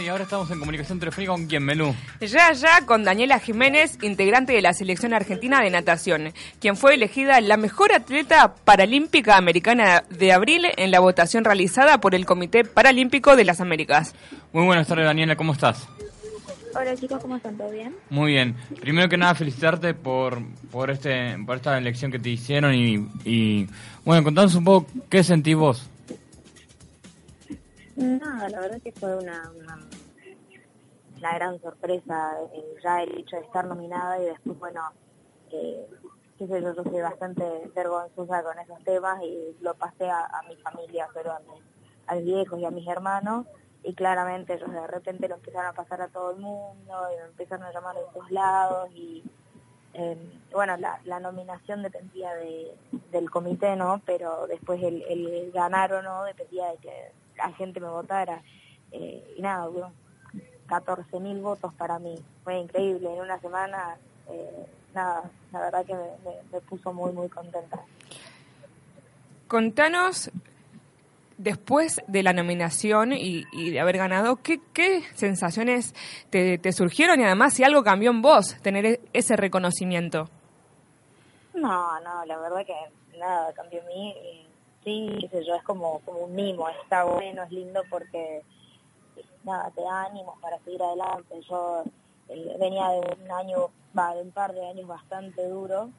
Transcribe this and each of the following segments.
y ahora estamos en comunicación telefónica con quién, Melú. Ya, ya, con Daniela Jiménez, integrante de la selección argentina de natación, quien fue elegida la mejor atleta paralímpica americana de abril en la votación realizada por el Comité Paralímpico de las Américas. Muy buenas tardes, Daniela, ¿cómo estás? Hola chicos, ¿cómo están? ¿Todo bien? Muy bien. Primero que nada, felicitarte por, por, este, por esta elección que te hicieron y, y bueno, contanos un poco qué sentís vos. Nada, la verdad que fue una, una, gran sorpresa eh, ya el hecho de estar nominada y después, bueno, eh, qué sé yo, yo soy bastante vergonzosa con esos temas y lo pasé a, mi familia, pero a, a mis viejos y a mis hermanos y claramente ellos de repente lo empezaron a pasar a todo el mundo y me empezaron a llamar de todos lados y eh, bueno, la, nominación dependía de, del comité, ¿no? Pero después el, el ganar o no dependía de que la gente me votara. Eh, y nada, hubo 14.000 votos para mí. Fue increíble. En una semana, eh, nada, la verdad que me, puso muy, muy contenta. Contanos, después de la nominación y, de haber ganado, ¿qué, qué sensaciones te, te, surgieron y además si algo cambió en vos, tener e-, ese reconocimiento? No, no, la verdad que nada cambió en mí sí, qué sé yo, es como, como un mimo, está bueno, es lindo porque nada, te da ánimos para seguir adelante. Yo eh, venía de un año, va, de un par de años bastante duro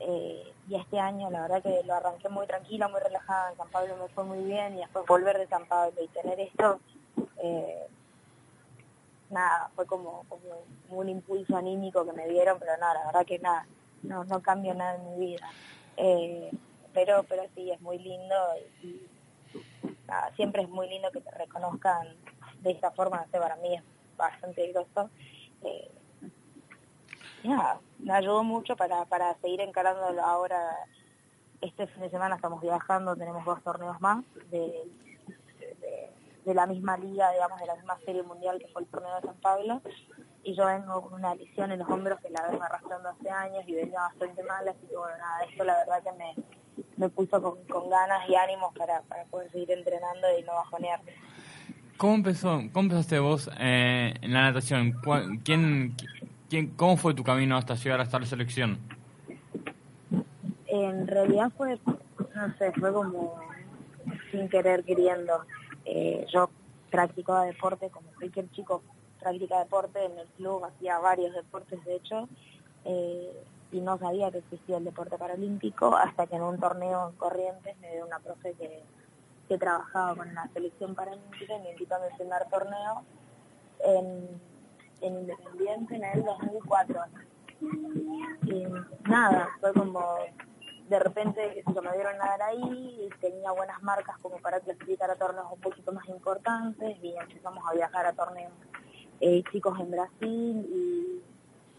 eh, y este año la verdad que lo arranqué muy tranquila, muy relajada, en San Pablo me fue muy bien y después volver de San Pablo y tener esto, eh, nada, fue como, como un impulso anímico que me dieron, pero nada, la verdad que nada, no, no cambio nada en mi vida. Pero pero sí es muy lindo y, siempre es muy lindo que te reconozcan de esta forma, para mí es bastante grosso. Eh, me ayudó mucho para, para seguir encarándolo ahora. Este fin de semana estamos viajando, tenemos dos torneos más de, de, la misma liga, digamos, de la misma serie mundial que fue el torneo de San Pablo. Y yo vengo con una lesión en los hombros que la vengo arrastrando hace años y venía bastante mal, así que bueno, nada, esto la verdad que me, me puso con, ganas y ánimos para, para, poder seguir entrenando y no bajonearme. ¿Cómo empezó, cómo empezaste vos eh, en la natación? ¿Quién, quién, ¿Cómo fue tu camino hasta llegar a esta selección? En realidad fue, no sé, fue como sin querer queriendo. Eh, yo practicaba deporte como cualquier chico practica deporte en el club, hacía varios deportes de hecho. Eh, y no sabía que existía el deporte paralímpico hasta que en un torneo en Corrientes me dio una profe que, trabajaba con la selección paralímpica y me invitó a mi primer torneo en, en Independiente en el 2004. Y nada, fue como de repente se me dieron nadar ahí y tenía buenas marcas como para clasificar a torneos un poquito más importantes y empezamos a viajar a torneos eh, chicos en Brasil y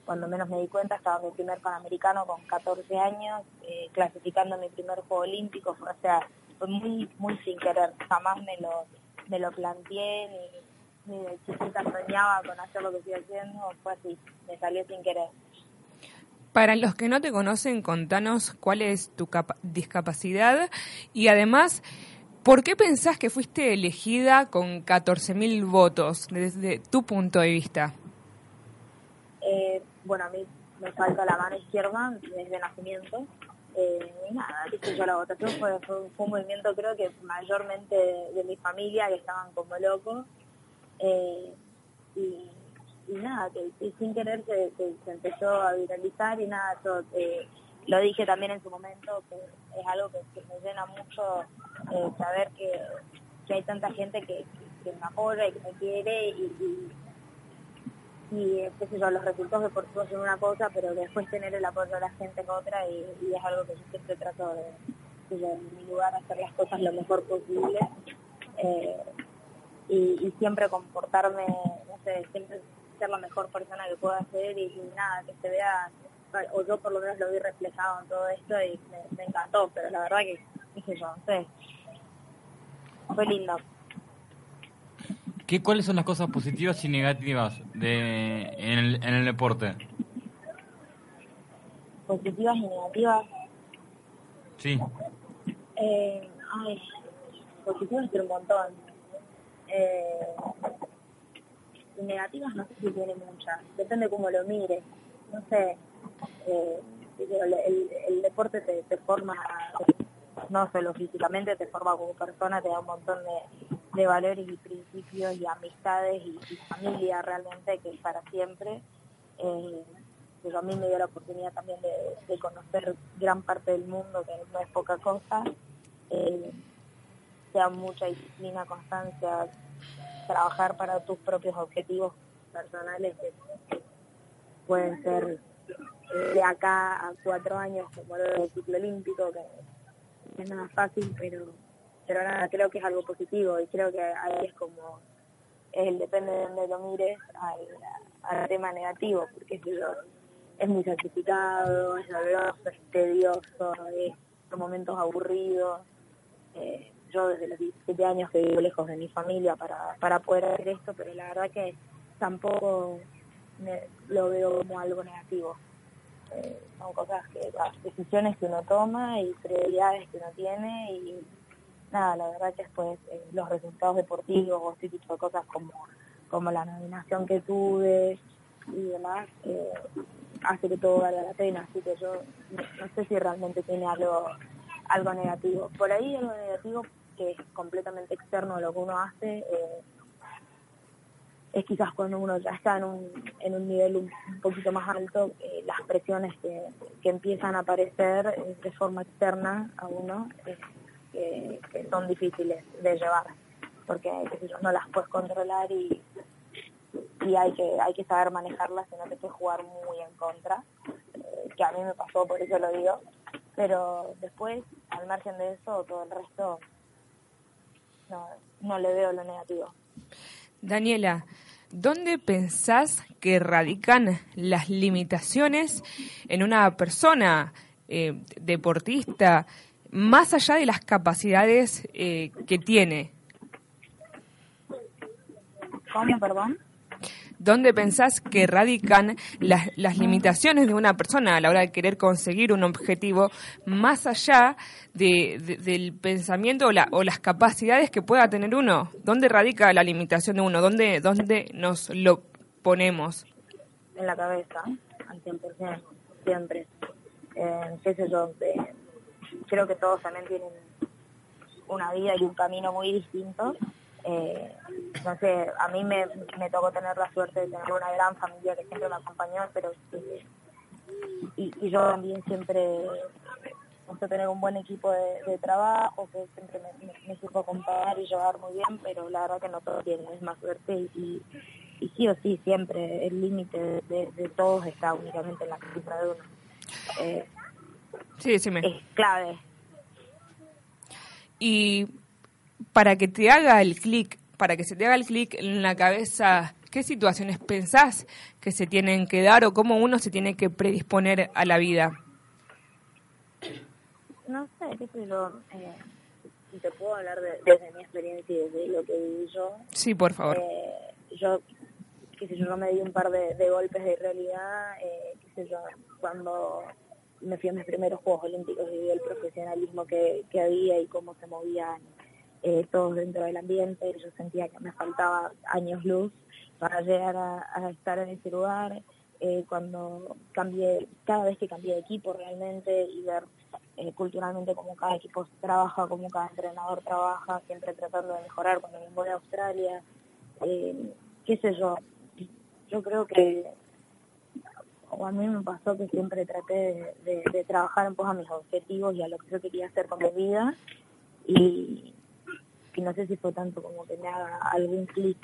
cuando menos me di cuenta estaba mi primer Panamericano con 14 años, eh, clasificando mi primer Juego Olímpico, o sea, fue muy, muy sin querer, jamás me lo, me lo planteé, ni, ni de chiquita soñaba con hacer lo que estoy haciendo, fue así, me salió sin querer. Para los que no te conocen, contanos cuál es tu discapacidad y además, ¿por qué pensás que fuiste elegida con 14.000 votos desde tu punto de vista? Eh, bueno, a mí me falta la mano izquierda desde nacimiento. Eh, y nada, yo, la votación fue, un movimiento creo que mayormente de, mi familia que estaban como locos. Eh, y, nada, que, sin querer se, empezó a viralizar y nada, yo eh, lo dije también en su momento, que es algo que, me llena mucho saber que, hay tanta gente que, me apoya y que me quiere y qué sé yo, los resultados deportivos son una cosa, pero después tener el apoyo de la gente es otra y, es algo que yo siempre trato de, en mi lugar, hacer las cosas lo mejor posible eh, y, siempre comportarme, no sé, siempre ser la mejor persona que pueda ser y, nada, que se vea, o yo por lo menos lo vi reflejado en todo esto y me, encantó, pero la verdad que, sé yo, no sé, fue lindo. ¿Qué, ¿Cuáles son las cosas positivas y negativas de, en, el, en el deporte? Positivas y negativas. Sí. Eh, ay, positivas pero un montón. Eh, negativas no sé si tiene muchas, depende cómo lo mires. No sé, eh, el, deporte te, forma, no solo físicamente, te forma como persona, te da un montón de, valores y principios y amistades y, familia realmente que es para siempre. Eh, a mí me dio la oportunidad también de, conocer gran parte del mundo, que no es poca cosa. Eh, sea mucha disciplina, constancia, trabajar para tus propios objetivos personales que pueden ser de acá a cuatro años como el ciclo olímpico, que es nada fácil, pero pero nada, creo que es algo positivo y creo que ahí es como, el, depende de donde lo mires, al, tema negativo, porque es, muy sacrificado, es doloroso, es tedioso, es momentos aburridos. Eh, yo desde los 17 años que vivo lejos de mi familia para, para poder hacer esto, pero la verdad que tampoco lo veo como algo negativo. Eh, son cosas que, decisiones que uno toma y prioridades que uno tiene y nada, la verdad que después eh, los resultados deportivos o este de cosas como, como la nominación que tuve y demás, eh, hace que todo valga la pena, así que yo no, sé si realmente tiene algo algo negativo. Por ahí algo negativo que es completamente externo a lo que uno hace, eh, es quizás cuando uno ya está en un, en un nivel un, poquito más alto, las presiones que, que, empiezan a aparecer de forma externa a uno, que, son difíciles de llevar, porque no las puedes controlar y, y hay que hay que saber manejarlas y no te puedes jugar muy en contra, que a mí me pasó, por eso lo digo, pero después, al margen de eso, todo el resto no, no le veo lo negativo. Daniela, ¿dónde pensás que radican las limitaciones en una persona eh, deportista, más allá de las capacidades eh, que tiene? ¿Cómo, perdón? ¿Dónde pensás que radican las, limitaciones de una persona a la hora de querer conseguir un objetivo más allá del pensamiento o, las capacidades que pueda tener uno? ¿Dónde radica la limitación de uno? ¿Dónde, dónde nos lo ponemos? En la cabeza, al 100%, siempre. Eh, qué sé yo, creo que todos también tienen una vida y un camino muy distinto eh, no sé, a mí me, me, tocó tener la suerte de tener una gran familia que siempre me acompañó, pero y, y, yo también siempre gusto tener un buen equipo de, trabajo que siempre me, me, supo acompañar y llevar muy bien, pero la verdad que no todos tienen más suerte y, sí o sí, siempre el límite de, todos está únicamente en la cabeza de uno. Eh, sí, sí, me... Es clave. Y para que te haga el clic, para que se te haga el clic en la cabeza, ¿qué situaciones pensás que se tienen que dar o cómo uno se tiene que predisponer a la vida? No sé, qué sé yo. Eh, te puedo hablar de, desde mi experiencia y desde lo que viví yo. Sí, por favor. Eh, yo, qué sé yo, no me di un par de, golpes de realidad, eh, qué sé yo, cuando me fui a mis primeros Juegos Olímpicos y vi el profesionalismo que, que había y cómo se movían eh, todos dentro del ambiente, yo sentía que me faltaba años luz para llegar a, estar en ese lugar. Eh, cuando cambié, cada vez que cambié de equipo realmente y ver eh, culturalmente cómo cada equipo trabaja, cómo cada entrenador trabaja, siempre tratando de mejorar cuando me voy a Australia, qué sé yo, yo creo que o a mí me pasó que siempre traté de, trabajar en pos a mis objetivos y a lo que yo quería hacer con mi vida y, y no sé si fue tanto como que me haga algún clic,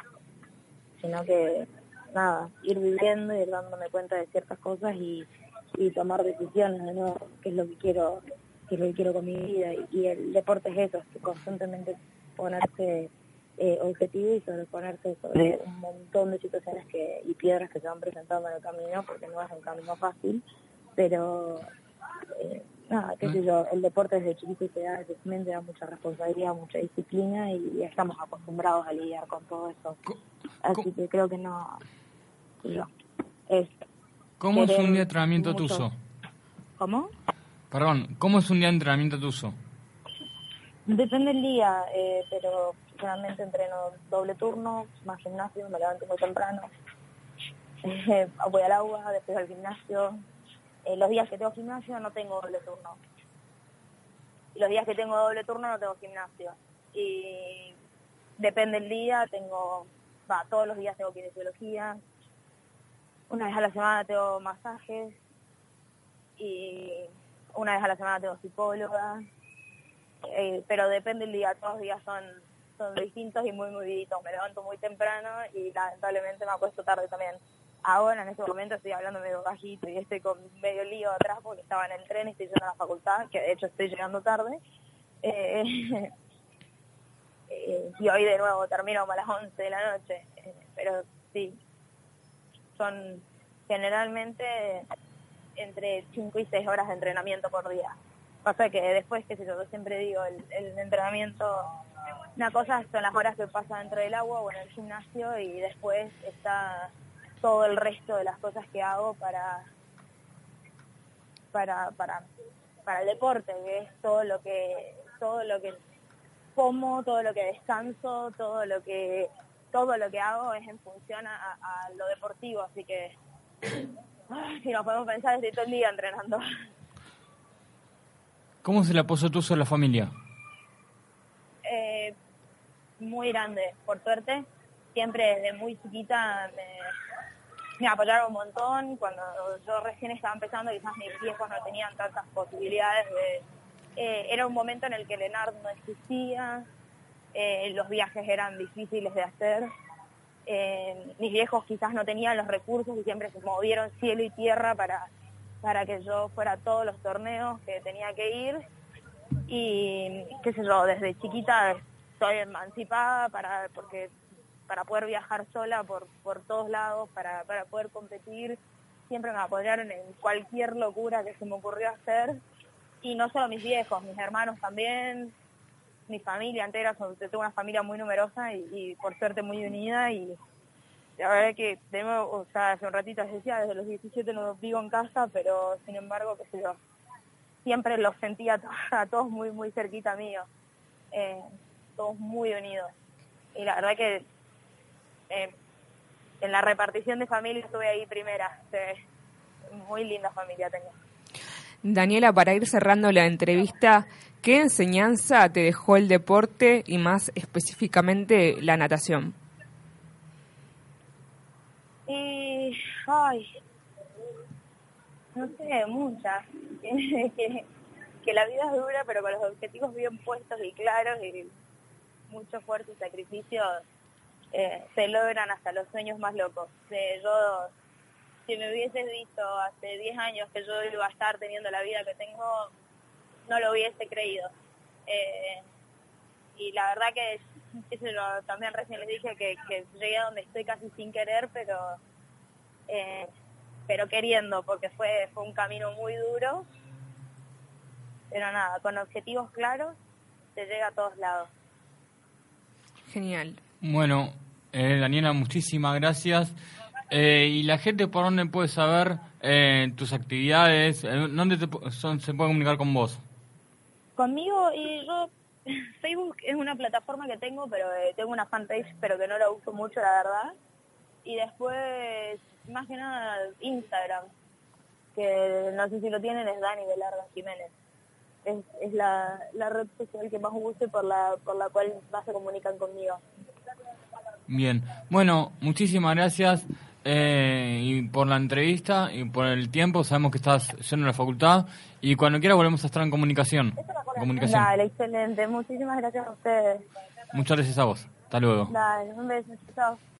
sino que nada, ir viviendo, ir dándome cuenta de ciertas cosas y, tomar decisiones, ¿no? qué es lo que quiero, qué es lo que quiero con mi vida y, el deporte es eso, es constantemente ponerse eh, objetivo y sobreponerse sobre un montón de situaciones que y piedras que se van presentando en el camino, porque no es un camino fácil, pero eh, nada, qué sé yo, el deporte desde chiquito te da, te da mucha responsabilidad, mucha disciplina y estamos acostumbrados a lidiar con todo eso. Así que creo que no, es... ¿Cómo es un día de entrenamiento tuyo? ¿Cómo? Perdón, ¿cómo es un día de entrenamiento tuyo? Depende del día, eh, pero generalmente entreno doble turno, más gimnasio, me levanto muy temprano, eh, voy al agua, después al gimnasio. Eh, los días que tengo gimnasio no tengo doble turno. Los días que tengo doble turno no tengo gimnasio. Y depende del día, tengo, va, todos los días tengo kinesiología, una vez a la semana tengo masajes y una vez a la semana tengo psicóloga, eh, pero depende del día, todos los días son, son distintos y muy moviditos, me levanto muy temprano y lamentablemente me acuesto tarde también. Ahora en este momento estoy hablando medio bajito y estoy con medio lío atrás porque estaba en el tren y estoy yendo a la facultad, que de hecho estoy llegando tarde. Eh, eh, y hoy de nuevo termino a las 11 de la noche, pero sí, son generalmente entre 5 y 6 horas de entrenamiento por día. Pasa que después, qué sé yo, yo siempre digo, el, entrenamiento, una cosa son las horas que pasa dentro del agua o en el gimnasio y después está todo el resto de las cosas que hago para, para, para, para el deporte, que es todo lo que, todo lo que como, todo lo que descanso, todo lo que, todo lo que hago es en función a, lo deportivo, así que si nos podemos pensar, estoy todo el día entrenando. ¿Cómo se le apoyó tú a la familia? Eh, muy grande, por suerte. Siempre desde muy chiquita me, apoyaron un montón. Cuando yo recién estaba empezando, quizás mis viejos no tenían tantas posibilidades de... Eh, era un momento en el que Leonardo no existía, eh, los viajes eran difíciles de hacer. mis viejos quizás no tenían los recursos y siempre se movieron cielo y tierra para para que yo fuera a todos los torneos que tenía que ir y qué sé yo, desde chiquita estoy emancipada para porque para poder viajar sola por, por todos lados, para, para poder competir, siempre me apoyaron en cualquier locura que se me ocurrió hacer. Y no solo mis viejos, mis hermanos también, mi familia entera, tengo una familia muy numerosa y, por suerte muy unida y la verdad que tenemos, o sea, hace un ratito decía, desde los 17 no vivo en casa, pero sin embargo, qué sé yo, siempre los sentía a todos muy, muy cerquita mío, eh, todos muy unidos. Y la verdad que eh, en la repartición de familia estuve ahí primera, muy linda familia tengo. Daniela, para ir cerrando la entrevista, ¿qué enseñanza te dejó el deporte y más específicamente la natación? Y, ay, no sé, muchas. que, la vida es dura, pero con los objetivos bien puestos y claros y mucho esfuerzo y sacrificio eh, se logran hasta los sueños más locos. Yo, si me hubieses visto hace 10 años que yo iba a estar teniendo la vida que tengo, no lo hubiese creído. Eh, y la verdad que también recién les dije que, llegué a donde estoy casi sin querer, pero eh, pero queriendo, porque fue, fue un camino muy duro. Pero nada, con objetivos claros se llega a todos lados. Genial. Bueno, eh, Daniela, muchísimas gracias. Eh, ¿Y la gente por dónde puede saber tus actividades? ¿Dónde son, se puede comunicar con vos? Conmigo y yo Facebook es una plataforma que tengo, pero eh, tengo una fanpage, pero que no la uso mucho, la verdad. Y después, más que nada, Instagram, que no sé si lo tienen, es Dani Velardo Jiménez. Es, es la, la red social que más uso y por la, por la cual más se comunican conmigo. Bien, bueno, muchísimas gracias eh, y por la entrevista y por el tiempo. Sabemos que estás yendo a la facultad y cuando quiera volvemos a estar en comunicación. comunicación. Dale, excelente. Muchísimas gracias a ustedes. Muchas gracias a vos. Hasta luego. Dale, un beso. Chao.